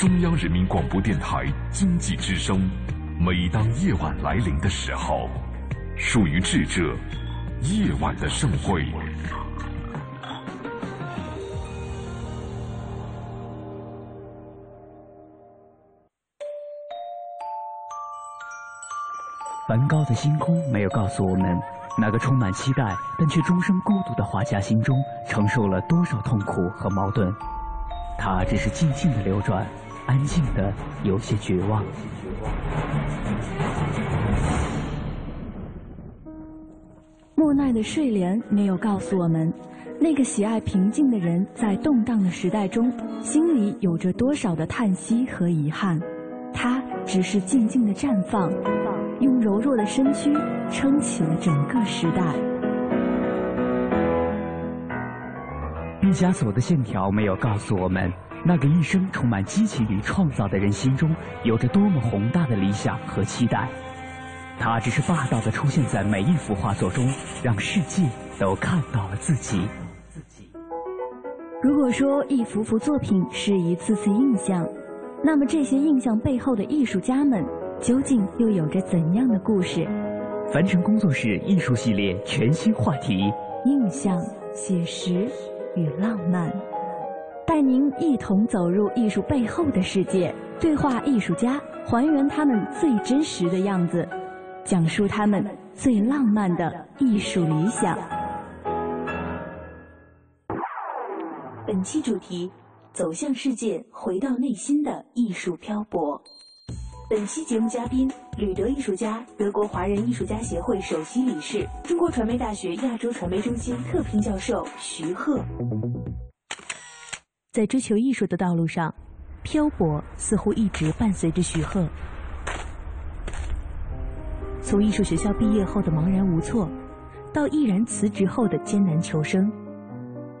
中央人民广播电台经济之声。每当夜晚来临的时候，属于智者夜晚的盛会。梵高的星空没有告诉我们，那个充满期待但却终生孤独的画家心中承受了多少痛苦和矛盾。他只是静静的流转，安静的有些绝望。莫奈的睡莲没有告诉我们，那个喜爱平静的人在动荡的时代中，心里有着多少的叹息和遗憾。他只是静静的绽放，用柔弱的身躯撑起了整个时代。毕加索的线条没有告诉我们，那个一生充满激情与创造的人心中有着多么宏大的理想和期待。他只是霸道的出现在每一幅画作中，让世界都看到了自己。如果说一幅幅作品是一次次印象，那么这些印象背后的艺术家们究竟又有着怎样的故事？凡尘工作室艺术系列全新话题：印象、写实与浪漫，带您一同走入艺术背后的世界，对话艺术家，还原他们最真实的样子。讲述他们最浪漫的艺术理想。本期主题：走向世界，回到内心的艺术漂泊。本期节目嘉宾：吕德艺术家，德国华人艺术家协会首席理事，中国传媒大学亚洲传媒中心特聘教授徐鹤。在追求艺术的道路上，漂泊似乎一直伴随着徐鹤。从艺术学校毕业后的茫然无措，到毅然辞职后的艰难求生，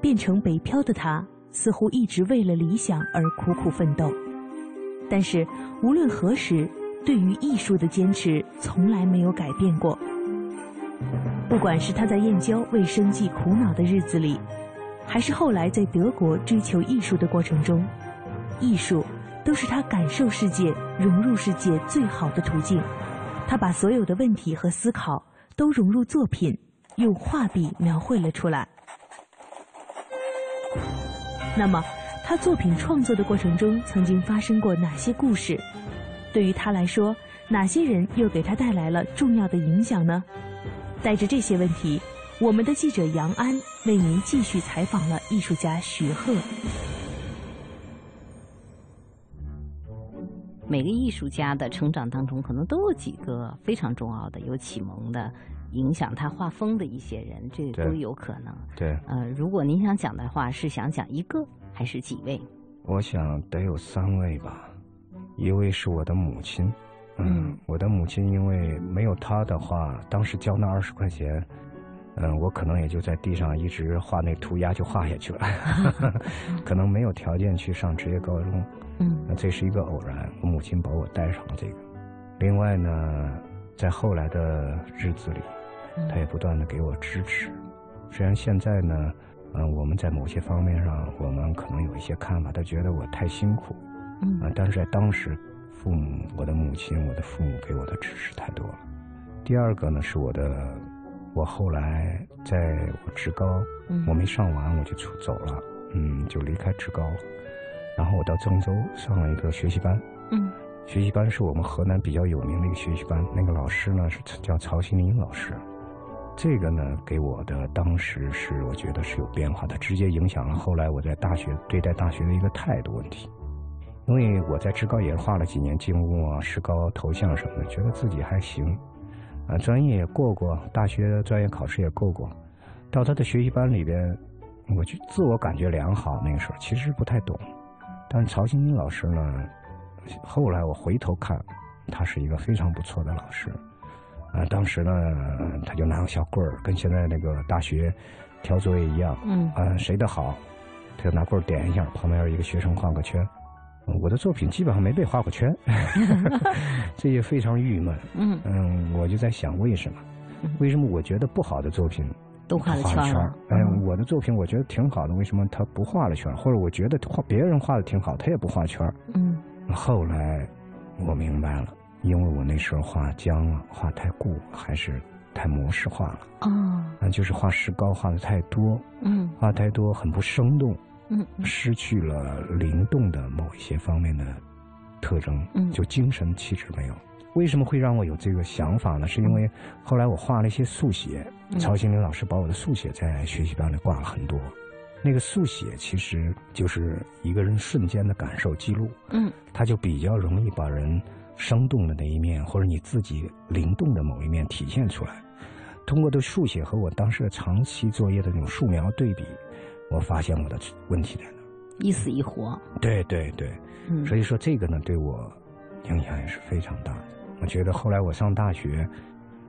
变成北漂的他，似乎一直为了理想而苦苦奋斗。但是无论何时，对于艺术的坚持从来没有改变过。不管是他在燕郊为生计苦恼的日子里，还是后来在德国追求艺术的过程中，艺术都是他感受世界、融入世界最好的途径。他把所有的问题和思考都融入作品，用画笔描绘了出来。那么，他作品创作的过程中曾经发生过哪些故事？对于他来说，哪些人又给他带来了重要的影响呢？带着这些问题，我们的记者杨安为您继续采访了艺术家徐鹤。每个艺术家的成长当中，可能都有几个非常重要的、有启蒙的、影响他画风的一些人，这都有可能。对。呃，如果您想讲的话，是想讲一个还是几位？我想得有三位吧。一位是我的母亲。嗯。我的母亲，因为没有她的话，当时交那二十块钱，嗯，我可能也就在地上一直画那涂鸦就画下去了，可能没有条件去上职业高中。嗯，那这是一个偶然，我母亲把我带上了这个。另外呢，在后来的日子里，她也不断的给我支持。虽然现在呢，嗯，我们在某些方面上，我们可能有一些看法，她觉得我太辛苦，嗯，啊，但是在当时，父母，我的母亲，我的父母给我的支持太多了。第二个呢，是我的，我后来在我职高，我没上完我就出走了，嗯，就离开职高。然后我到郑州上了一个学习班，嗯，学习班是我们河南比较有名的一个学习班。那个老师呢是叫曹新林老师，这个呢给我的当时是我觉得是有变化的，直接影响了后来我在大学对待大学的一个态度问题。因为我在职高也画了几年静物啊、石膏、头像什么的，觉得自己还行，啊，专业也过过，大学专业考试也过过。到他的学习班里边，我就自我感觉良好。那个时候其实不太懂。但曹新金老师呢？后来我回头看，他是一个非常不错的老师。啊，当时呢，他就拿个小棍儿，跟现在那个大学挑作业一样。嗯。啊，谁的好，他就拿棍儿点一下，旁边有一个学生画个圈。我的作品基本上没被画过圈，这也非常郁闷。嗯。嗯，我就在想为什么？为什么我觉得不好的作品？都画了圈儿，哎，我的作品我觉得挺好的，为什么他不画了圈儿？或者我觉得画别人画的挺好，他也不画圈儿？嗯，后来我明白了，因为我那时候画僵了，画太固，还是太模式化了。哦，那就是画石膏画的太多，嗯，画太多很不生动，嗯，失去了灵动的某一些方面的特征，嗯，就精神气质没有。为什么会让我有这个想法呢？是因为后来我画了一些速写，曹新林老师把我的速写在学习班里挂了很多。那个速写其实就是一个人瞬间的感受记录，嗯，他就比较容易把人生动的那一面或者你自己灵动的某一面体现出来。通过对速写和我当时的长期作业的那种素描对比，我发现我的问题在哪，一死一活。对对对，嗯，所以说这个呢对我影响也是非常大的。我觉得后来我上大学。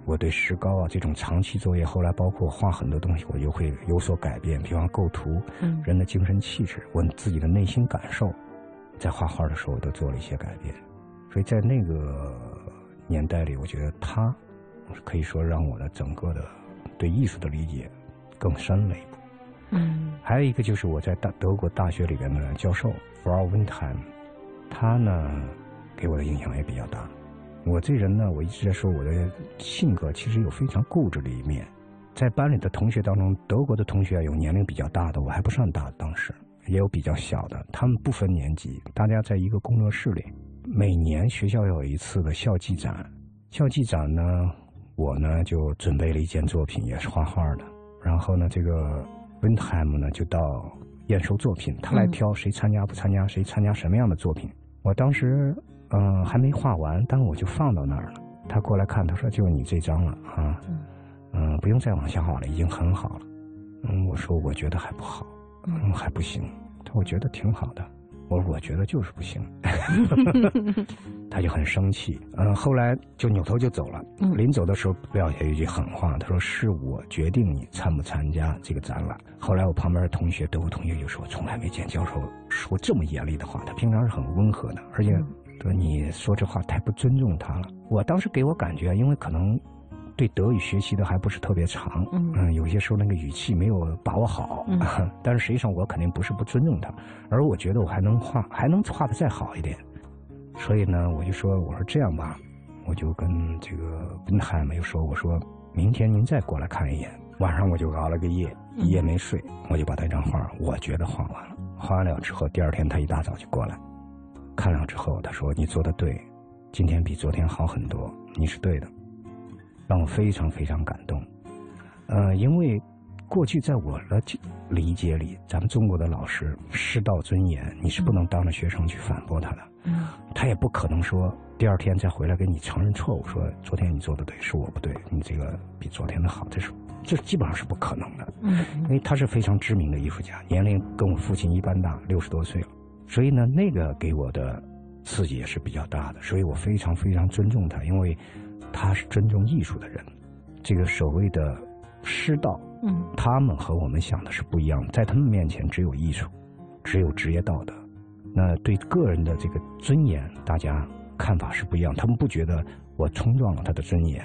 我对石膏啊这种长期作业，后来包括画很多东西，我就会有所改变。比方构图，人的精神气质，我自己的内心感受，在画画的时候都做了一些改变。所以在那个年代里，我觉得他可以说让我的整个的对艺术的理解更深了一步。嗯，还有一个就是我在大德国大学里边的教授 Frau w i n t e i m 他呢给我的影响也比较大。我这人呢，我一直在说我的性格其实有非常固执的一面。在班里的同学当中，德国的同学有年龄比较大的，我还不算大，当时也有比较小的。他们不分年级，大家在一个工作室里。每年学校有一次的校际展，校际展呢，我呢就准备了一件作品，也是画画的。然后呢，这个温海姆呢就到验收作品，他来挑谁参加不参加，谁参加什么样的作品。我当时。嗯，还没画完，但我就放到那儿了。他过来看，他说：“就你这张了啊，嗯，不用再往下画了，已经很好了。”嗯，我说：“我觉得还不好，嗯，还不行。”他我觉得挺好的。我说：“我觉得就是不行。”他就很生气。嗯，后来就扭头就走了。临走的时候撂下一句狠话，他说：“是我决定你参不参加这个展览。”后来我旁边的同学，德国同学就说：“从来没见教授说这么严厉的话。他平常是很温和的，而且。”说你说这话太不尊重他了。我当时给我感觉，因为可能对德语学习的还不是特别长，嗯，有些时候那个语气没有把握好。嗯，但是实际上我肯定不是不尊重他，而我觉得我还能画，还能画的再好一点。所以呢，我就说，我说这样吧，我就跟这个跟海没有说，我说明天您再过来看一眼。晚上我就熬了个夜，一夜没睡，我就把那张画，我觉得画完了。画完了之后，第二天他一大早就过来。看了之后，他说：“你做的对，今天比昨天好很多，你是对的，让我非常非常感动。呃，因为过去在我的理解里，咱们中国的老师师道尊严，你是不能当着学生去反驳他的。嗯，他也不可能说第二天再回来给你承认错误，说昨天你做的对，是我不对，你这个比昨天的好，这是这基本上是不可能的。嗯，因为他是非常知名的艺术家，年龄跟我父亲一般大，六十多岁了。”所以呢，那个给我的刺激也是比较大的，所以我非常非常尊重他，因为他是尊重艺术的人。这个所谓的师道，嗯，他们和我们想的是不一样，在他们面前只有艺术，只有职业道德。那对个人的这个尊严，大家看法是不一样。他们不觉得我冲撞了他的尊严。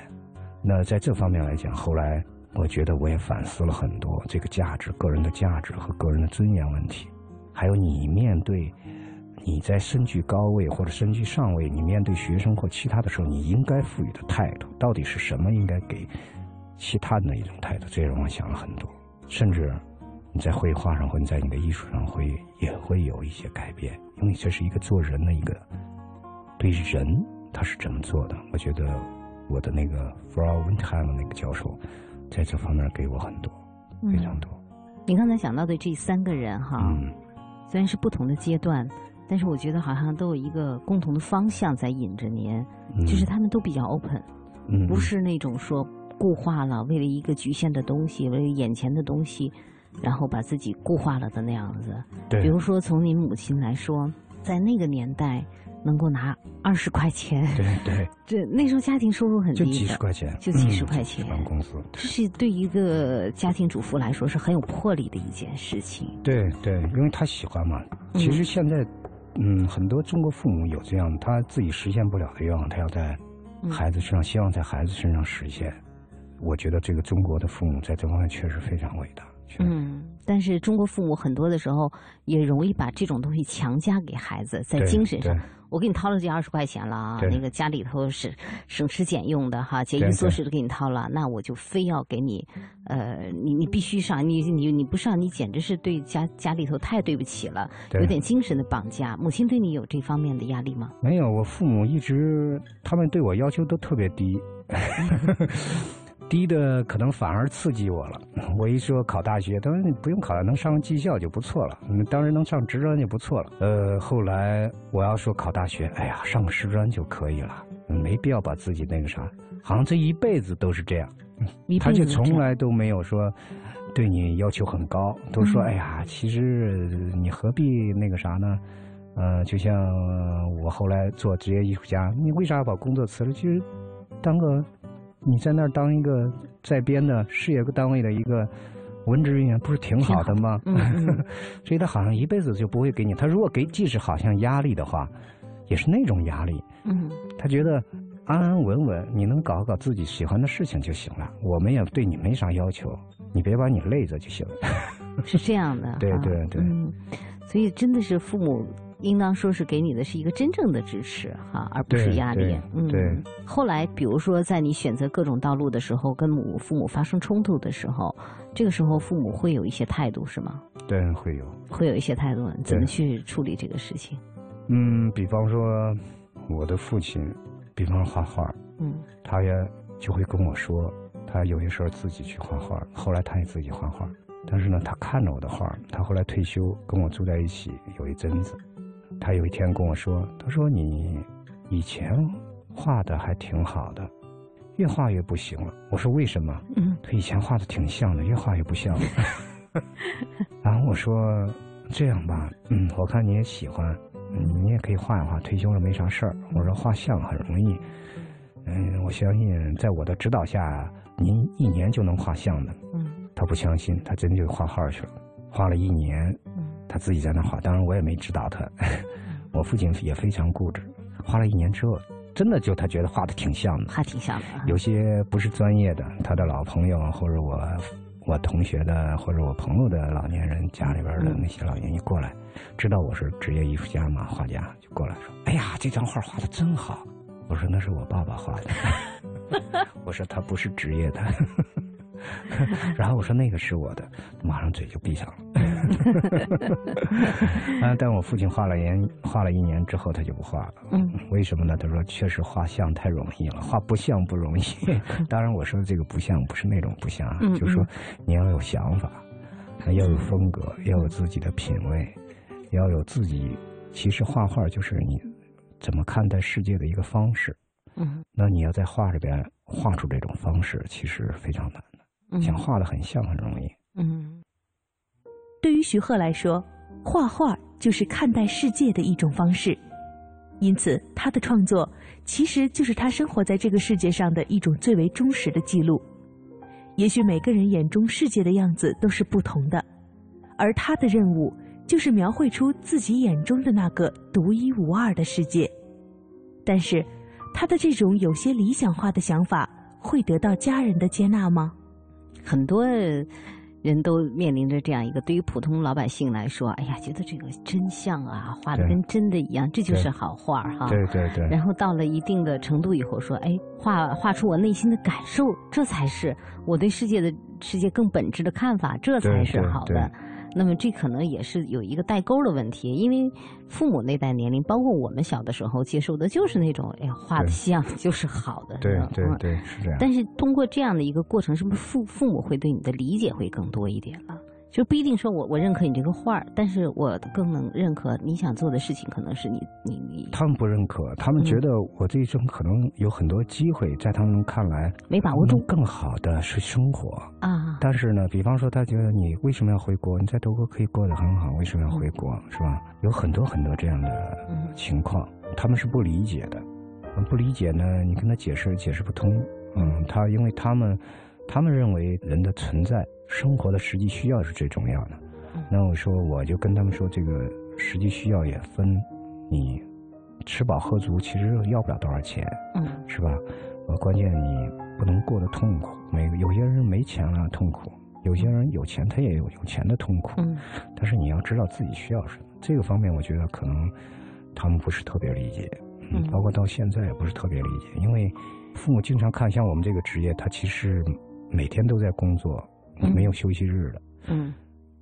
那在这方面来讲，后来我觉得我也反思了很多这个价值、个人的价值和个人的尊严问题。还有你面对你在身居高位或者身居上位，你面对学生或其他的时候，你应该赋予的态度到底是什么？应该给其他的一种态度，这让我想了很多。甚至你在绘画上或者在你的艺术上会也会有一些改变，因为这是一个做人的一个对人他是怎么做的。我觉得我的那个 Frau Windheim 那个教授在这方面给我很多，非常多。你刚才想到的这三个人哈。虽然是不同的阶段，但是我觉得好像都有一个共同的方向在引着您，就是他们都比较 open，不是那种说固化了，为了一个局限的东西，为了眼前的东西，然后把自己固化了的那样子。对。比如说从您母亲来说，在那个年代。能够拿二十块钱，对对，这那时候家庭收入很低，就几十块钱，就几十块钱。办公司，这是对一个家庭主妇来说是很有魄力的一件事情。对对，因为她喜欢嘛。其实现在，嗯，很多中国父母有这样他自己实现不了的愿望，他要在孩子身上，希望在孩子身上实现。我觉得这个中国的父母在这方面确实非常伟大。嗯，但是中国父母很多的时候也容易把这种东西强加给孩子，在精神上，我给你掏了这二十块钱了啊，那个家里头是省吃俭用的哈，节衣缩食的给你掏了，那我就非要给你，呃，你你必须上，你你你不上，你简直是对家家里头太对不起了，有点精神的绑架。母亲对你有这方面的压力吗？没有，我父母一直他们对我要求都特别低。低的可能反而刺激我了。我一说考大学，他说你不用考了，能上技校就不错了。当然能上职专就不错了。呃，后来我要说考大学，哎呀，上个师专就可以了，没必要把自己那个啥。好像这一辈子都是这样，他就从来都没有说对你要求很高，都说哎呀，其实你何必那个啥呢？呃，就像我后来做职业艺术家，你为啥要把工作辞了？其实当个。你在那儿当一个在编的事业单位的一个文职人员，不是挺好的吗？所以他好像一辈子就不会给你。他如果给，即使好像压力的话，也是那种压力。嗯，他觉得安安稳稳，你能搞搞自己喜欢的事情就行了。我们也对你没啥要求，你别把你累着就行了。是这样的，对对对。嗯，所以真的是父母。应当说是给你的是一个真正的支持哈，而不是压力。嗯，对。后来，比如说在你选择各种道路的时候，跟母父母发生冲突的时候，这个时候父母会有一些态度，是吗？对，会有。会有一些态度，怎么去处理这个事情？嗯，比方说我的父亲，比方说画画，嗯，他也就会跟我说，他有些时候自己去画画，后来他也自己画画，但是呢，他看着我的画，他后来退休跟我住在一起有一阵子。他有一天跟我说：“他说你以前画的还挺好的，越画越不行了。”我说：“为什么？”他以前画的挺像的，越画越不像了。然后我说：“这样吧，嗯，我看你也喜欢，你也可以画一画，退休了没啥事儿。”我说：“画像很容易，嗯，我相信在我的指导下，您一年就能画像的。”嗯，他不相信，他真就画画去了，画了一年。他自己在那画，当然我也没指导他。我父亲也非常固执，画了一年之后，真的就他觉得画的挺像的，画挺像的。有些不是专业的，他的老朋友或者我我同学的或者我朋友的老年人家里边的那些老年一过来，知道我是职业艺术家嘛，画家就过来说：“哎呀，这张画画的真好。”我说：“那是我爸爸画的。”我说：“他不是职业的。” 然后我说那个是我的，马上嘴就闭上了。啊！但我父亲画了年，画了一年之后，他就不画了。嗯，为什么呢？他说确实画像太容易了，画不像不容易。当然，我说的这个不像不是那种不像，就是说你要有想法，要有风格，要有自己的品味，要有自己。其实画画就是你怎么看待世界的一个方式。嗯，那你要在画里边画出这种方式，其实非常难。想画的很像很容易。嗯，对于徐鹤来说，画画就是看待世界的一种方式，因此他的创作其实就是他生活在这个世界上的一种最为忠实的记录。也许每个人眼中世界的样子都是不同的，而他的任务就是描绘出自己眼中的那个独一无二的世界。但是，他的这种有些理想化的想法会得到家人的接纳吗？很多人都面临着这样一个，对于普通老百姓来说，哎呀，觉得这个真像啊，画的跟真的一样，这就是好画哈。对对对。然后到了一定的程度以后，说，哎，画画出我内心的感受，这才是我对世界的世界更本质的看法，这才是好的。那么这可能也是有一个代沟的问题，因为父母那代年龄，包括我们小的时候接受的就是那种，哎呀，画的像 就是好的，对对对，是这样。但是通过这样的一个过程，是不是父父母会对你的理解会更多一点了？就不一定说我我认可你这个画儿，但是我更能认可你想做的事情，可能是你你你。他们不认可，他们觉得我这一生可能有很多机会，在他们看来没把握住更好的是生活啊。但是呢，比方说他觉得你为什么要回国？你在德国可以过得很好，为什么要回国？是吧？有很多很多这样的情况，他们是不理解的。不理解呢，你跟他解释解释不通。嗯，他因为他们。他们认为人的存在、生活的实际需要是最重要的。那我说，我就跟他们说，这个实际需要也分，你吃饱喝足其实要不了多少钱，嗯，是吧？呃，关键你不能过得痛苦。每有些人没钱了痛苦，有些人有钱，他也有有钱的痛苦。嗯。但是你要知道自己需要什么，这个方面我觉得可能他们不是特别理解。嗯。包括到现在也不是特别理解，因为父母经常看像我们这个职业，他其实每天都在工作，没有休息日了。嗯。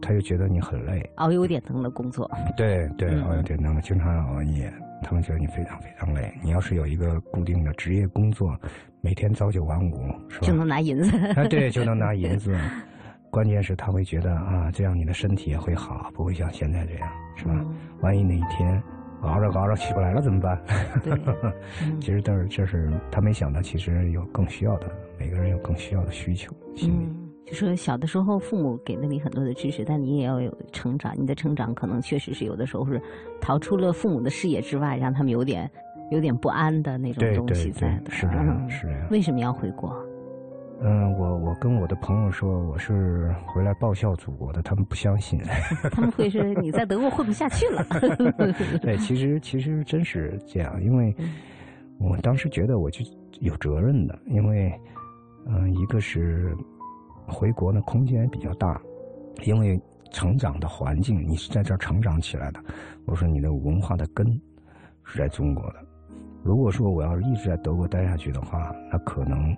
他就觉得你很累，熬有点灯的工作。对对，熬有点灯的，经常熬夜。他们觉得你非常非常累。你要是有一个固定的职业工作，每天朝九晚五，是吧？就能拿银子。啊，对，就能拿 银子。关键是他会觉得啊，这样你的身体也会好，不会像现在这样，是吧？万一哪一天熬着熬着起不来了怎么办？对。其实都是，这是他没想到，其实有更需要的，每个人有更需要的需求。嗯。就说小的时候，父母给了你很多的知识，但你也要有成长。你的成长可能确实是有的时候是逃出了父母的视野之外，让他们有点有点不安的那种东西在的。是这样，是这样。为什么要回国？嗯，我我跟我的朋友说我是回来报效祖国的，他们不相信。他们会说你在德国混不下去了。对，其实其实真是这样，因为我当时觉得我就有责任的，因为嗯，一个是。回国呢，空间比较大，因为成长的环境，你是在这儿成长起来的。我说你的文化的根是在中国的。如果说我要是一直在德国待下去的话，那可能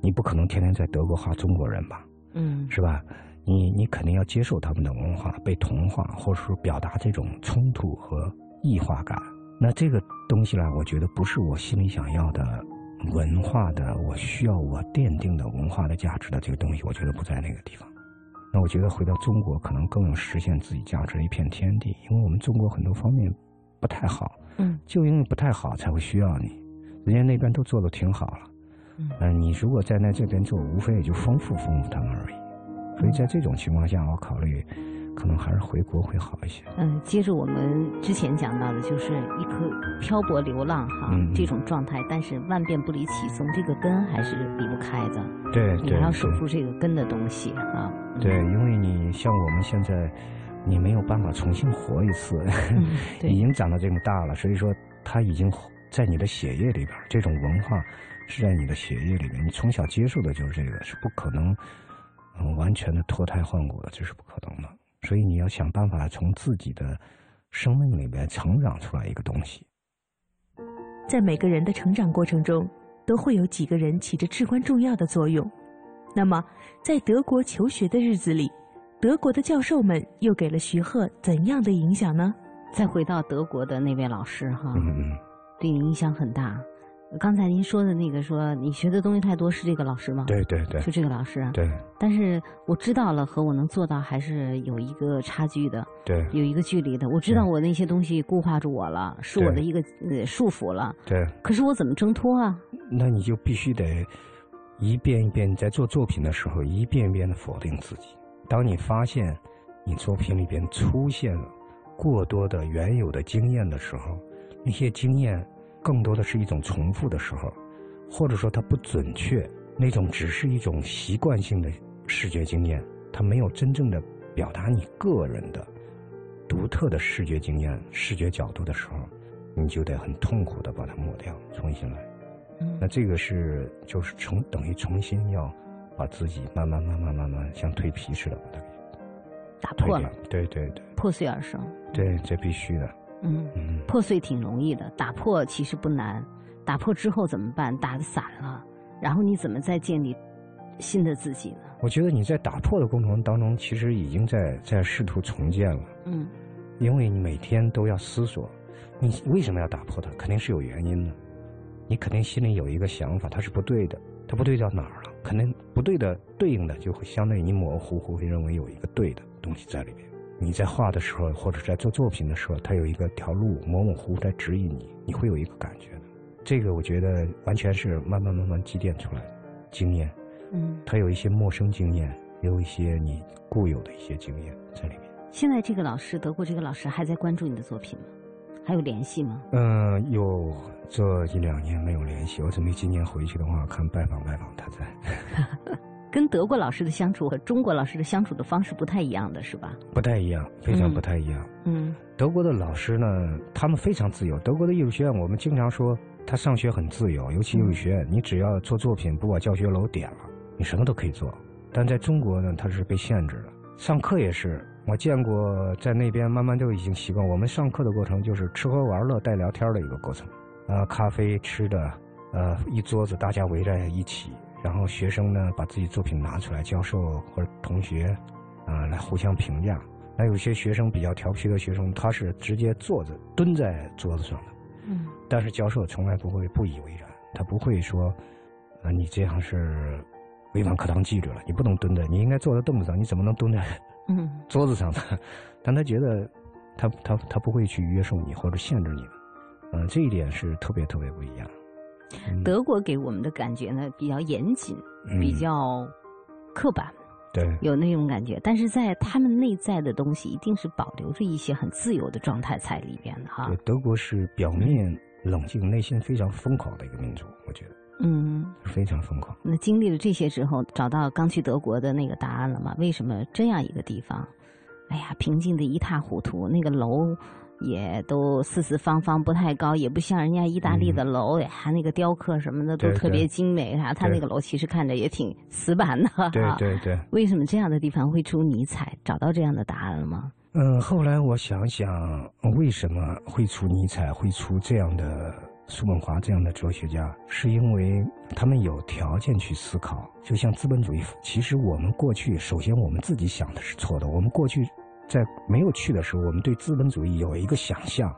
你不可能天天在德国画中国人吧？嗯，是吧？你你肯定要接受他们的文化，被同化，或者说表达这种冲突和异化感。那这个东西呢，我觉得不是我心里想要的。文化的，我需要我奠定的文化的价值的这个东西，我觉得不在那个地方。那我觉得回到中国，可能更有实现自己价值的一片天地。因为我们中国很多方面不太好，嗯，就因为不太好才会需要你。人家那边都做的挺好了，嗯，你如果在那这边做，无非也就丰富丰富他们而已。所以在这种情况下，我考虑。可能还是回国会好一些。嗯，接着我们之前讲到的，就是一颗漂泊流浪哈这种状态，但是万变不离其宗，这个根还是离不开的。对，你还要守住这个根的东西啊。对，因为你像我们现在，你没有办法重新活一次，已经长到这么大了，所以说它已经在你的血液里边，这种文化是在你的血液里面，你从小接受的就是这个，是不可能嗯完全的脱胎换骨的，这是不可能的。所以你要想办法从自己的生命里面成长出来一个东西。在每个人的成长过程中，都会有几个人起着至关重要的作用。那么，在德国求学的日子里，德国的教授们又给了徐鹤怎样的影响呢？再回到德国的那位老师哈，对你影响很大。刚才您说的那个，说你学的东西太多，是这个老师吗？对对对，就这个老师。对。但是我知道了，和我能做到还是有一个差距的。对。有一个距离的。我知道我那些东西固化住我了，是我的一个呃束缚了。对。可是我怎么挣脱啊？那你就必须得一遍一遍你在做作品的时候，一遍一遍的否定自己。当你发现你作品里边出现了过多的原有的经验的时候，那些经验。更多的是一种重复的时候，或者说它不准确，那种只是一种习惯性的视觉经验，它没有真正的表达你个人的独特的视觉经验、视觉角度的时候，你就得很痛苦的把它抹掉，重新来。那这个是就是重等于重新要把自己慢慢慢慢慢慢像蜕皮似的把它给打破了。对对对，破碎而生。对，这必须的。嗯，破碎挺容易的，打破其实不难。打破之后怎么办？打的散了，然后你怎么再建立新的自己呢？我觉得你在打破的过程当中，其实已经在在试图重建了。嗯，因为你每天都要思索，你为什么要打破它？肯定是有原因的。你肯定心里有一个想法，它是不对的，它不对到哪儿了？肯定不对的，对应的就会相当于你模模糊糊会认为有一个对的东西在里边。你在画的时候，或者在做作品的时候，它有一个条路模模糊糊在指引你，你会有一个感觉的。这个我觉得完全是慢慢慢慢积淀出来的经验。嗯，它有一些陌生经验，也有一些你固有的一些经验在里面。现在这个老师，德国这个老师还在关注你的作品吗？还有联系吗？嗯，有这一两年没有联系。我准备今年回去的话，看拜访拜访他在。跟德国老师的相处和中国老师的相处的方式不太一样的是吧？不太一样，非常不太一样。嗯，德国的老师呢，他们非常自由。德国的艺术学院，我们经常说他上学很自由，尤其艺术学院，你只要做作品，不把教学楼点了，你什么都可以做。但在中国呢，它是被限制的。上课也是，我见过在那边慢慢都已经习惯。我们上课的过程就是吃喝玩乐带聊天的一个过程，呃，咖啡吃的，呃，一桌子大家围在一起，然后学生呢把自己作品拿出来，教授或者同学，啊，来互相评价。那有些学生比较调皮的学生，他是直接坐着蹲在桌子上的，嗯，但是教授从来不会不以为然，他不会说，啊，你这样是。违反课堂纪律了，你不能蹲着，你应该坐在凳子上，你怎么能蹲在嗯 桌子上呢？但他觉得，他他他不会去约束你或者限制你的，嗯，这一点是特别特别不一样。德国给我们的感觉呢，比较严谨，比较刻板，对，有那种感觉。但是在他们内在的东西，一定是保留着一些很自由的状态在里边的哈。德国是表面冷静，内心非常疯狂的一个民族，我觉得。嗯，非常疯狂。那经历了这些之后，找到刚去德国的那个答案了吗？为什么这样一个地方，哎呀，平静的一塌糊涂，那个楼也都四四方方，不太高，也不像人家意大利的楼还，那个雕刻什么的都特别精美啥。他那个楼其实看着也挺死板的。对对对。为什么这样的地方会出尼采？找到这样的答案了吗？嗯，后来我想想，为什么会出尼采，会出这样的？叔本华这样的哲学家，是因为他们有条件去思考。就像资本主义，其实我们过去，首先我们自己想的是错的。我们过去在没有去的时候，我们对资本主义有一个想象。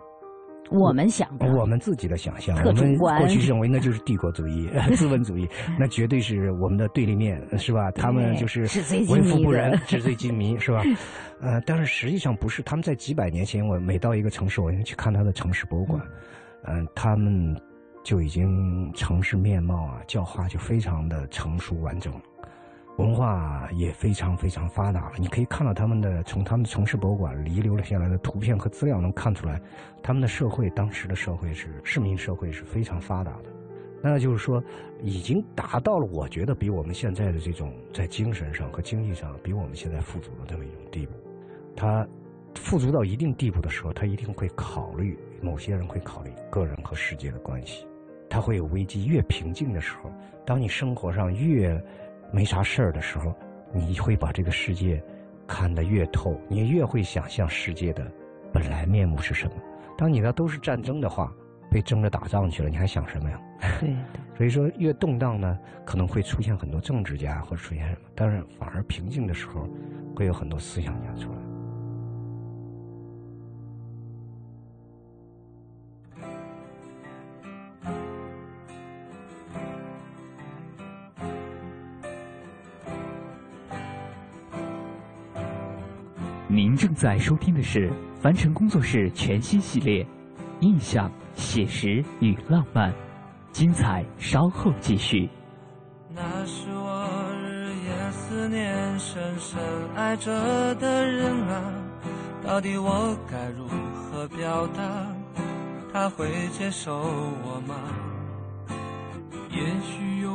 我们想的，我们自己的想象，我们过去认为那就是帝国主义、资本主义，那绝对是我们的对立面，是吧？他们就是为富不仁、纸醉金迷，是吧？呃，但是实际上不是。他们在几百年前，我每到一个城市，我去看他的城市博物馆。嗯，他们就已经城市面貌啊，教化就非常的成熟完整，文化也非常非常发达了。你可以看到他们的从他们的城市博物馆遗留了下来的图片和资料，能看出来，他们的社会当时的社会是市民社会是非常发达的。那就是说，已经达到了我觉得比我们现在的这种在精神上和经济上比我们现在富足的这么一种地步。他富足到一定地步的时候，他一定会考虑。某些人会考虑个人和世界的关系，他会有危机。越平静的时候，当你生活上越没啥事儿的时候，你会把这个世界看得越透，你越会想象世界的本来面目是什么。当你那都是战争的话，被争着打仗去了，你还想什么呀？对。所以说，越动荡呢，可能会出现很多政治家或者出现什么，但是反而平静的时候，会有很多思想家出来。在收听的是凡尘工作室全新系列《印象、写实与浪漫》，精彩稍后继续。那是我日夜思念、深深爱着的人啊，到底我该如何表达？他会接受我吗？也许有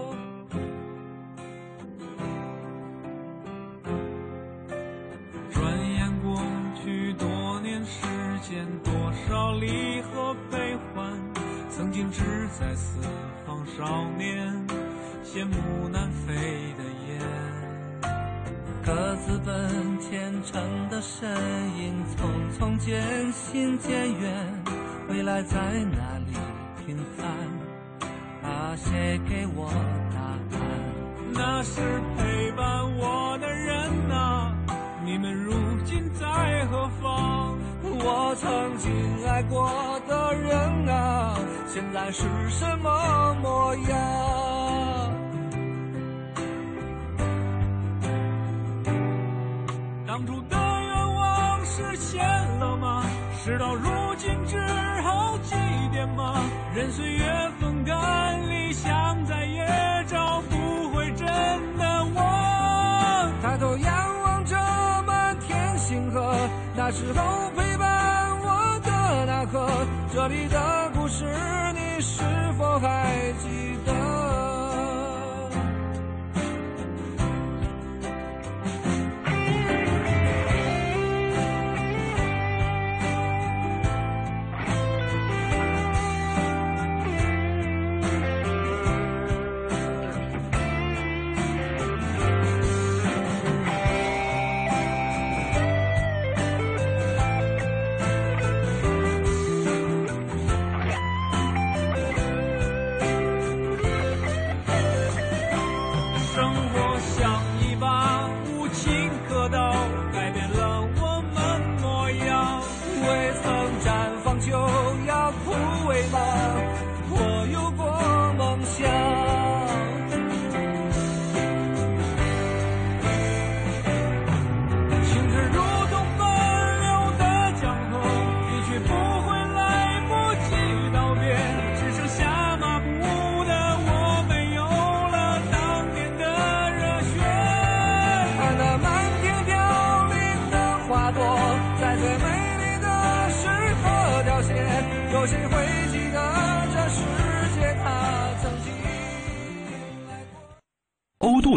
世间，多少离合悲欢。曾经志在四方少年，羡慕南飞的雁。各自奔前程的身影，匆匆渐行渐远。未来在哪里平凡？啊，谁给我答案？那是陪伴我的人啊，你们如今在何方？我曾经爱过的人啊，现在是什么模样？当初的愿望实现了吗？事到如今只好祭奠吗？任岁月风干，理想再也找不回真的我。抬头仰望着满天星河，那时候这里的故事你是否还记得？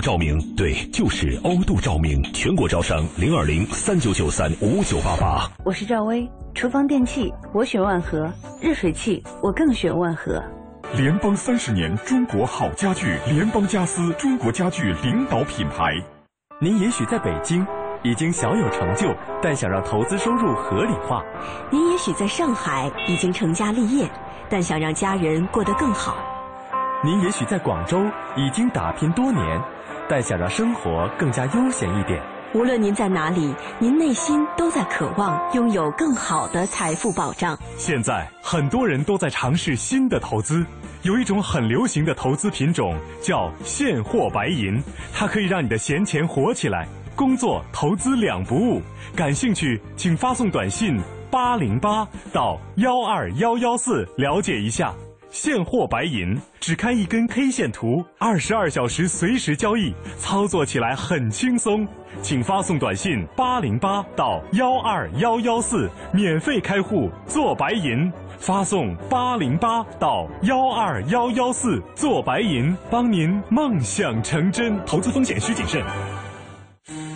照明，对，就是欧度照明，全国招商零二零三九九三五九八八。我是赵薇，厨房电器我选万和，热水器我更选万和。联邦三十年中国好家具，联邦家私中国家具领导品牌。您也许在北京已经小有成就，但想让投资收入合理化；您也许在上海已经成家立业，但想让家人过得更好；您也许在广州已经打拼多年，但想让生活更加悠闲一点。无论您在哪里，您内心都在渴望拥有更好的财富保障。现在很多人都在尝试新的投资，有一种很流行的投资品种叫现货白银，它可以让你的闲钱活起来，工作投资两不误。感兴趣，请发送短信八零八到幺二幺幺四了解一下。现货白银只看一根 K 线图，二十二小时随时交易，操作起来很轻松。请发送短信八零八到幺二幺幺四，免费开户做白银。发送八零八到幺二幺幺四做白银，帮您梦想成真。投资风险需谨慎。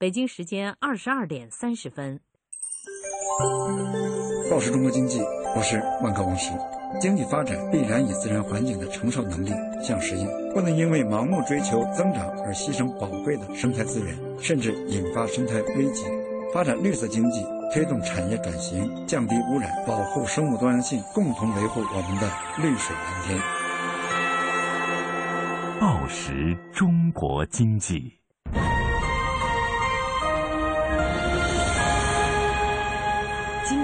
北京时间二十二点三十分。报时中国经济，我是万科王石。经济发展必然以自然环境的承受能力相适应，不能因为盲目追求增长而牺牲宝贵的生态资源，甚至引发生态危机。发展绿色经济，推动产业转型，降低污染，保护生物多样性，共同维护我们的绿水蓝天。报时中国经济。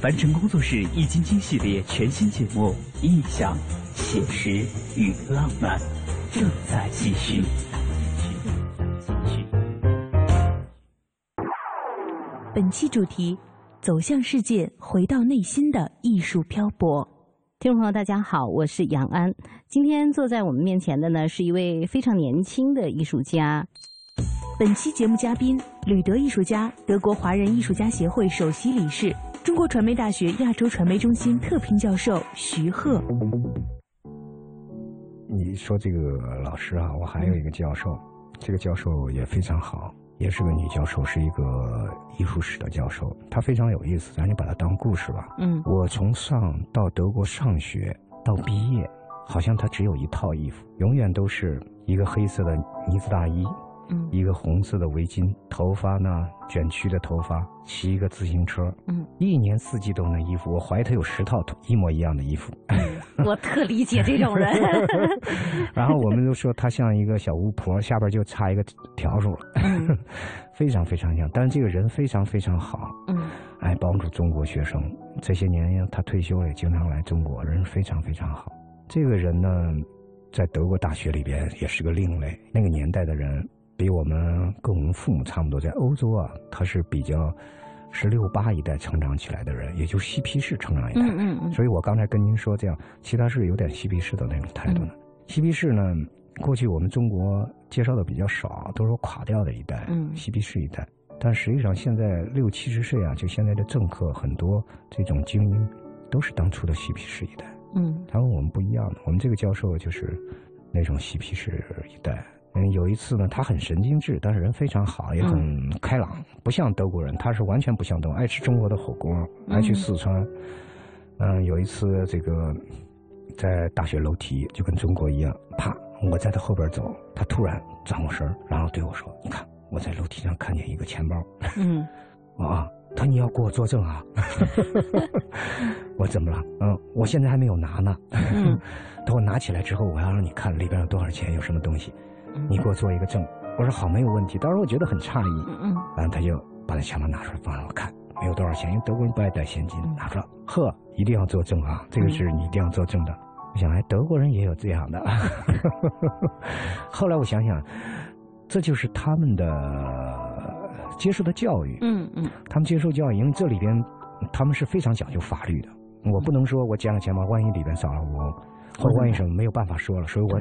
凡尘工作室《易筋经》系列全新节目《意象、写实与浪漫》正在继续。本期主题：走向世界，回到内心的艺术漂泊。听众朋友，大家好，我是杨安。今天坐在我们面前的呢，是一位非常年轻的艺术家。本期节目嘉宾：吕德艺术家，德国华人艺术家协会首席理事。中国传媒大学亚洲传媒中心特聘教授徐鹤。你说这个老师啊，我还有一个教授，这个教授也非常好，也是个女教授，是一个艺术史的教授，她非常有意思，咱就把她当故事吧。嗯，我从上到德国上学到毕业，好像她只有一套衣服，永远都是一个黑色的呢子大衣。嗯，一个红色的围巾，头发呢卷曲的头发，骑一个自行车，嗯，一年四季都那衣服，我怀疑他有十套一模一样的衣服。我特理解这种人。然后我们都说他像一个小巫婆，下边就插一个笤帚，非常非常像。但是这个人非常非常好，嗯，爱帮助中国学生。这些年他退休了，也经常来中国，人非常非常好。这个人呢，在德国大学里边也是个另类，那个年代的人。比我们跟我们父母差不多，在欧洲啊，他是比较十六八一代成长起来的人，也就嬉皮士成长一代。嗯嗯嗯。所以我刚才跟您说这样，其他是有点嬉皮士的那种态度呢。嬉皮士呢，过去我们中国介绍的比较少，都说垮掉的一代，嗯，嬉皮士一代。但实际上现在六七十岁啊，就现在的政客很多这种精英，都是当初的嬉皮士一代。嗯。他跟我们不一样的，我们这个教授就是那种嬉皮士一代。嗯，有一次呢，他很神经质，但是人非常好，也很开朗，不像德国人，他是完全不像德国，爱吃中国的火锅，爱去四川。嗯，有一次这个在大学楼梯就跟中国一样，啪，我在他后边走，他突然转过身，然后对我说：“你看，我在楼梯上看见一个钱包。”嗯，啊，他你要给我作证啊？我怎么了？嗯，我现在还没有拿呢。嗯，等我拿起来之后，我要让你看里边有多少钱，有什么东西。你给我做一个证，我说好，没有问题。当时我觉得很诧异，嗯嗯，然后他就把那钱包拿出来放让我看，没有多少钱，因为德国人不爱带现金，拿出来，呵，一定要作证啊，这个是你一定要作证的。我想，哎，德国人也有这样的。后来我想想，这就是他们的接受的教育，嗯嗯，他们接受教育，因为这里边他们是非常讲究法律的，我不能说我捡了钱包，万一里边少了我，或万一什么没有办法说了，所以我。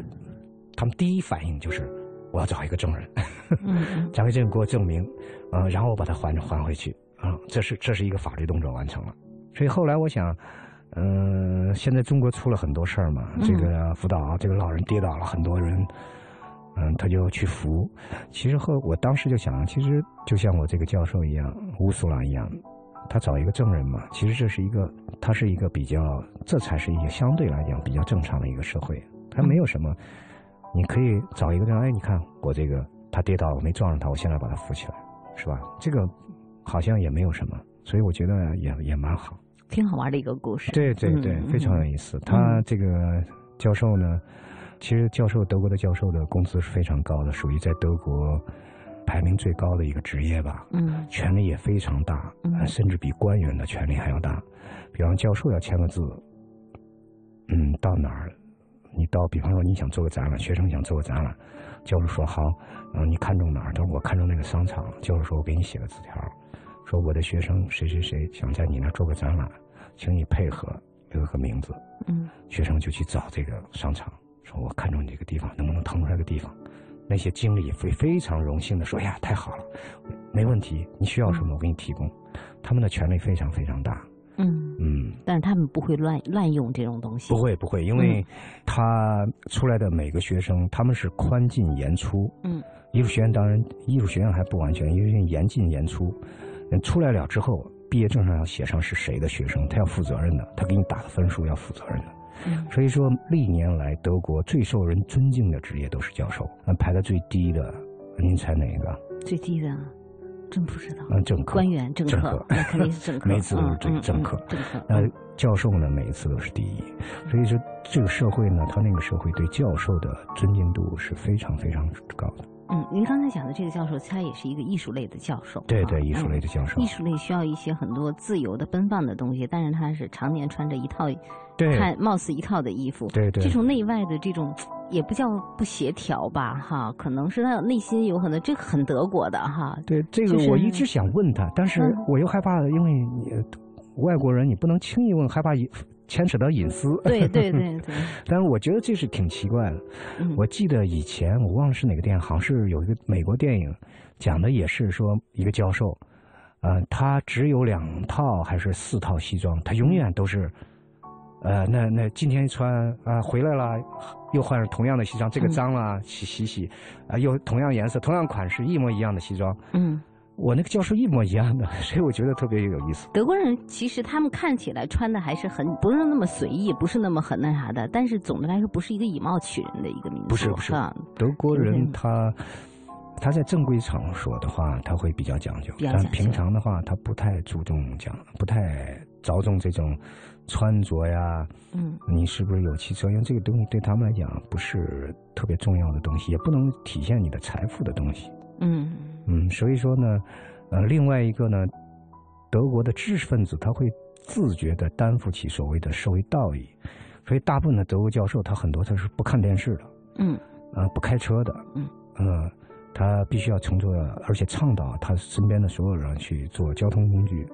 他们第一反应就是我要找一个证人，找个证人给我证明，呃，然后我把它还还回去，啊，这是这是一个法律动作完成了。所以后来我想，嗯，现在中国出了很多事儿嘛，这个辅导这个老人跌倒了，很多人，嗯，他就去扶。其实后我当时就想，其实就像我这个教授一样，乌苏拉一样，他找一个证人嘛，其实这是一个，他是一个比较，这才是一个相对来讲比较正常的一个社会，他没有什么。你可以找一个人，哎，你看我这个他跌倒了，我没撞上他，我现在把他扶起来，是吧？这个好像也没有什么，所以我觉得也也蛮好，挺好玩的一个故事。对对对，非常有意思。他这个教授呢，其实教授德国的教授的工资是非常高的，属于在德国排名最高的一个职业吧。嗯，权力也非常大，甚至比官员的权力还要大。比方教授要签个字，嗯，到哪儿？你到，比方说你想做个展览，学生想做个展览，教授说好，嗯，你看中哪儿？他说我看中那个商场。教授说我给你写个字条，说我的学生谁谁谁想在你那做个展览，请你配合留个名字。嗯，学生就去找这个商场，说我看中你这个地方，能不能腾出来个地方？那些经理会非常荣幸的说：“哎呀，太好了，没问题，你需要什么我给你提供。他们的权力非常非常大。嗯嗯，但是他们不会乱滥用这种东西。不会不会，因为他出来的每个学生，他们是宽进严出。嗯，艺术学院当然，艺术学院还不完全，因为严进严出。出来了之后，毕业证上要写上是谁的学生，他要负责任的，他给你打的分数要负责任的。嗯所以说，历年来德国最受人尊敬的职业都是教授。那排在最低的，您猜哪一个？最低的，真不知道。嗯，政客。官员，政客，那肯定是政客。每次都是政政客。政客。那教授呢？每一次都是第一。所以说，这个社会呢，他那个社会对教授的尊敬度是非常非常高的。嗯，您刚才讲的这个教授，他也是一个艺术类的教授。对对，艺术类的教授。艺术类需要一些很多自由的、奔放的东西，但是他是常年穿着一套，看貌似一套的衣服。对对。这种内外的这种，也不叫不协调吧？哈，可能是他内心有可能，这个很德国的哈。对，这个我一直想问他，但是我又害怕，因为你外国人，你不能轻易问，害怕牵扯到隐私，对对对对。但是我觉得这是挺奇怪的。我记得以前我忘了是哪个电影，好像是有一个美国电影，讲的也是说一个教授，呃，他只有两套还是四套西装，他永远都是，呃，那那今天穿啊回来了，又换上同样的西装，这个脏了洗洗洗，啊又同样颜色、同样款式、一模一样的西装。嗯。我那个教授一模一样的，所以我觉得特别有意思。德国人其实他们看起来穿的还是很不是那么随意，不是那么很那啥的。但是总的来说，不是一个以貌取人的一个民族。不是不是，德国人他他在正规场所的话，他会比较讲究，但平常的话，他不太注重讲，不太着重这种穿着呀。嗯，你是不是有汽车？因为这个东西对他们来讲不是特别重要的东西，也不能体现你的财富的东西。嗯。嗯，所以说呢，呃，另外一个呢，德国的知识分子他会自觉的担负起所谓的社会道义，所以大部分的德国教授他很多他是不看电视的，嗯，呃，不开车的，嗯，呃，他必须要乘坐，而且倡导他身边的所有人去做交通工具，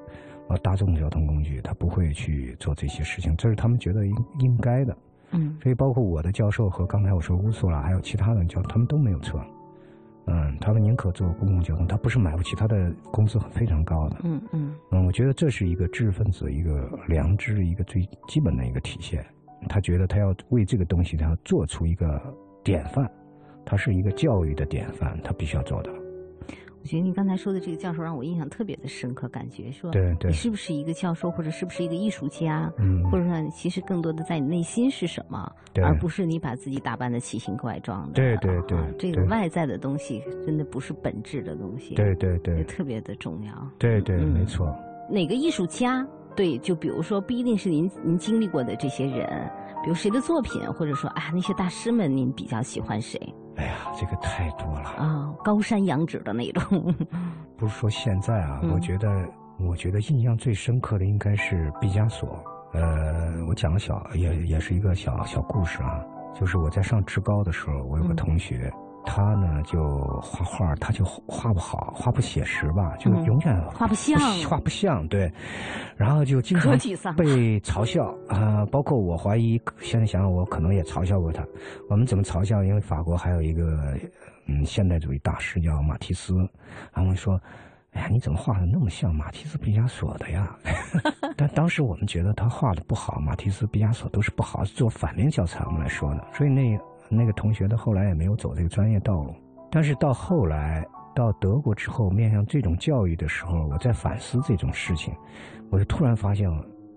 啊，大众交通工具，他不会去做这些事情，这是他们觉得应应该的，嗯，所以包括我的教授和刚才我说乌苏拉还有其他的教，他们都没有车。嗯，他们宁可坐公共交通，他不是买不起，他的工资非常高的。嗯嗯嗯，我觉得这是一个知识分子一个良知一个最基本的一个体现。他觉得他要为这个东西，他要做出一个典范，他是一个教育的典范，他必须要做到。我觉得你刚才说的这个教授让我印象特别的深刻，感觉说，对对，你是不是一个教授，或者是不是一个艺术家，嗯，或者说其实更多的在你内心是什么，而不是你把自己打扮的奇形怪状的。对对对，这个外在的东西真的不是本质的东西。对对对，也特别的重要。对对，没错。哪个艺术家？对，就比如说不一定是您您经历过的这些人，比如谁的作品，或者说啊那些大师们，您比较喜欢谁？哎呀，这个太多了啊！高山仰止的那种。不是说现在啊，我觉得，我觉得印象最深刻的应该是毕加索。呃，我讲个小，也也是一个小小故事啊，就是我在上职高的时候，我有个同学。他呢就画画，他就画不好，画不写实吧，就永远画不像，画不像，对。然后就经常被嘲笑啊，包括我怀疑，现在想想我可能也嘲笑过他。我们怎么嘲笑？因为法国还有一个嗯现代主义大师叫马蒂斯，然后说：“哎呀，你怎么画的那么像马蒂斯、毕加索的呀？” 但当时我们觉得他画的不好，马蒂斯、毕加索都是不好，做反面教材我们来说的，所以那。那个同学的后来也没有走这个专业道路，但是到后来到德国之后，面向这种教育的时候，我在反思这种事情，我就突然发现，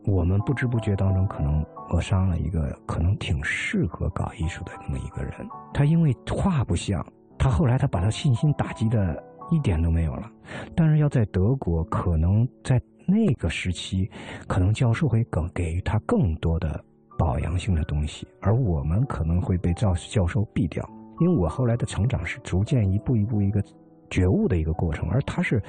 我们不知不觉当中可能扼杀了一个可能挺适合搞艺术的这么一个人。他因为画不像，他后来他把他信心打击的一点都没有了。但是要在德国，可能在那个时期，可能教授会更给予他更多的。保养性的东西，而我们可能会被教教授毙掉。因为我后来的成长是逐渐一步一步一个觉悟的一个过程，而他是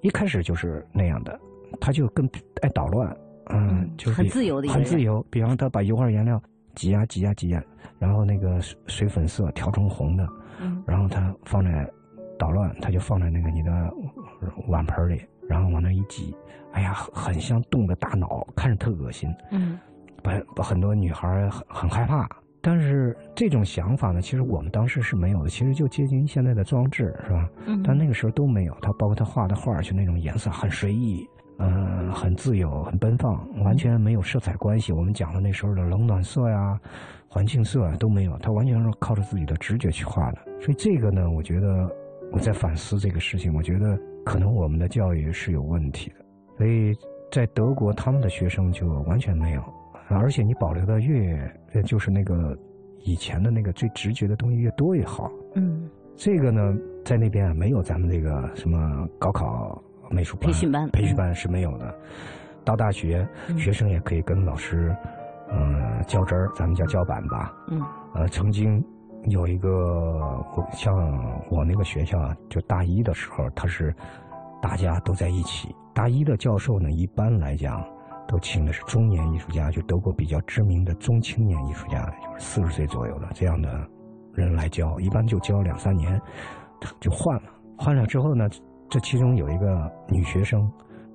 一开始就是那样的，他就更爱捣乱，嗯，就是很自由的，很自由。比方他把油画颜料挤呀挤呀挤呀，然后那个水粉色调成红的，嗯，然后他放在捣乱，他就放在那个你的碗盆里，然后往那一挤，哎呀，很像动的大脑，看着特恶心，嗯。把把很多女孩很很害怕，但是这种想法呢，其实我们当时是没有的，其实就接近现在的装置，是吧？嗯。但那个时候都没有，他包括他画的画，就那种颜色很随意，嗯，很自由，很奔放，完全没有色彩关系。我们讲的那时候的冷暖色呀、环境色啊都没有，他完全是靠着自己的直觉去画的。所以这个呢，我觉得我在反思这个事情，我觉得可能我们的教育是有问题的。所以在德国，他们的学生就完全没有。而且你保留的越，就是那个以前的那个最直觉的东西越多越好。嗯，这个呢，在那边没有咱们这个什么高考美术培训班，培训班是没有的。到大学，学生也可以跟老师，嗯，较真儿，咱们叫叫板吧。嗯。呃，曾经有一个，像我那个学校啊，就大一的时候，他是大家都在一起。大一的教授呢，一般来讲。都请的是中年艺术家，就德国比较知名的中青年艺术家，就是四十岁左右的这样的人来教，一般就教两三年，就换了。换了之后呢，这其中有一个女学生，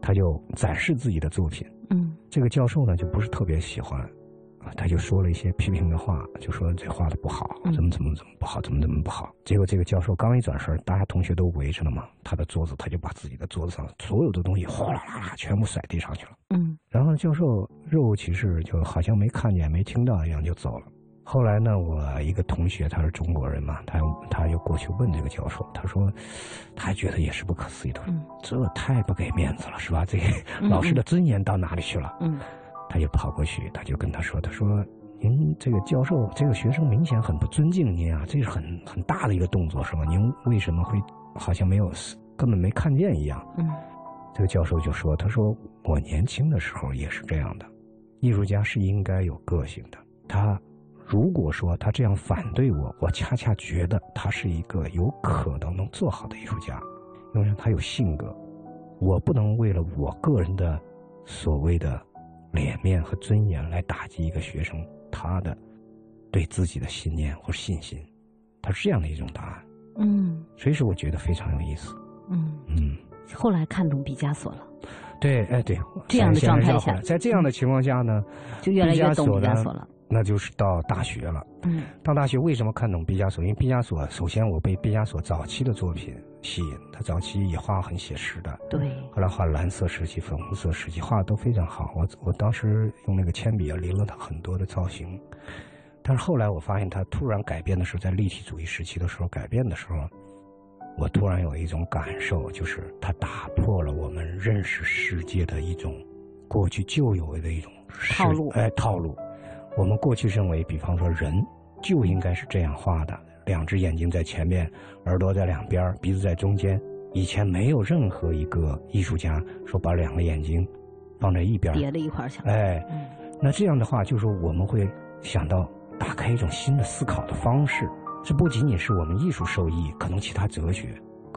她就展示自己的作品。嗯，这个教授呢就不是特别喜欢。他就说了一些批评的话，就说这画的不好，怎么怎么怎么不好，怎么怎么不好。结果这个教授刚一转身，大家同学都围着了嘛，他的桌子他就把自己的桌子上所有的东西哗啦啦啦全部甩地上去了。嗯，然后教授若无其事，就好像没看见、没听到一样就走了。后来呢，我一个同学他是中国人嘛，他他又过去问这个教授，他说他觉得也是不可思议的，这太不给面子了，是吧？这老师的尊严到哪里去了？嗯。他就跑过去，他就跟他说：“他说，您这个教授，这个学生明显很不尊敬您啊，这是很很大的一个动作，是吧？您为什么会好像没有根本没看见一样？”嗯，这个教授就说：“他说我年轻的时候也是这样的，艺术家是应该有个性的。他如果说他这样反对我，我恰恰觉得他是一个有可能能做好的艺术家，因为他有性格。我不能为了我个人的所谓的。”脸面和尊严来打击一个学生他的对自己的信念或信心，他是这样的一种答案。嗯，所以说我觉得非常有意思。嗯嗯，后来看懂毕加索了。对，哎对，这样的状态下，在这样的情况下呢，就越来越懂毕加索了。那就是到大学了。嗯，到大学为什么看懂毕加索？因为毕加索首先我被毕加索早期的作品吸引，他早期也画很写实的。对。后来画蓝色时期、粉红色时期画的都非常好。我我当时用那个铅笔啊临了他很多的造型，但是后来我发现他突然改变的时候，在立体主义时期的时候改变的时候，我突然有一种感受，就是他打破了我们认识世界的一种过去旧有的一种套路。哎，套路。我们过去认为，比方说人就应该是这样画的：两只眼睛在前面，耳朵在两边，鼻子在中间。以前没有任何一个艺术家说把两个眼睛放在一边叠在一块儿去。哎，那这样的话，就是我们会想到打开一种新的思考的方式。这不仅仅是我们艺术受益，可能其他哲学、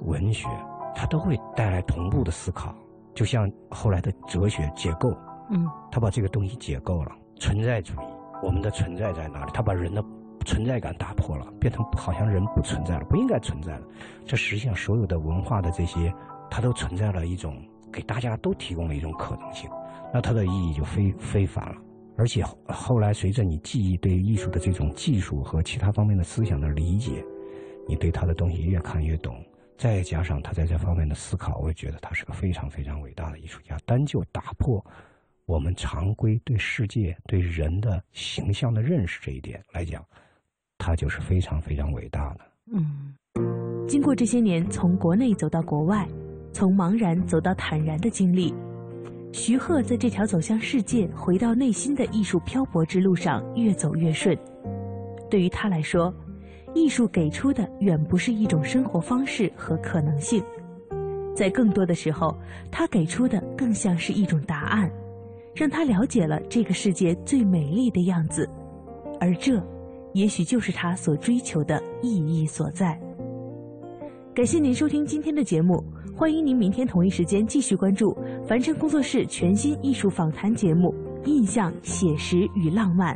文学，它都会带来同步的思考。就像后来的哲学解构，嗯，他把这个东西解构了，存在主义。我们的存在在哪里？他把人的存在感打破了，变成好像人不存在了，不应该存在了。这实际上所有的文化的这些，它都存在了一种给大家都提供了一种可能性。那它的意义就非非凡了。而且后来随着你记忆对艺术的这种技术和其他方面的思想的理解，你对他的东西越看越懂。再加上他在这方面的思考，我也觉得他是个非常非常伟大的艺术家。单就打破。我们常规对世界、对人的形象的认识这一点来讲，他就是非常非常伟大的。嗯，经过这些年从国内走到国外，从茫然走到坦然的经历，徐鹤在这条走向世界、回到内心的艺术漂泊之路上越走越顺。对于他来说，艺术给出的远不是一种生活方式和可能性，在更多的时候，他给出的更像是一种答案。让他了解了这个世界最美丽的样子，而这，也许就是他所追求的意义所在。感谢您收听今天的节目，欢迎您明天同一时间继续关注凡尘工作室全新艺术访谈节目《印象、写实与浪漫》。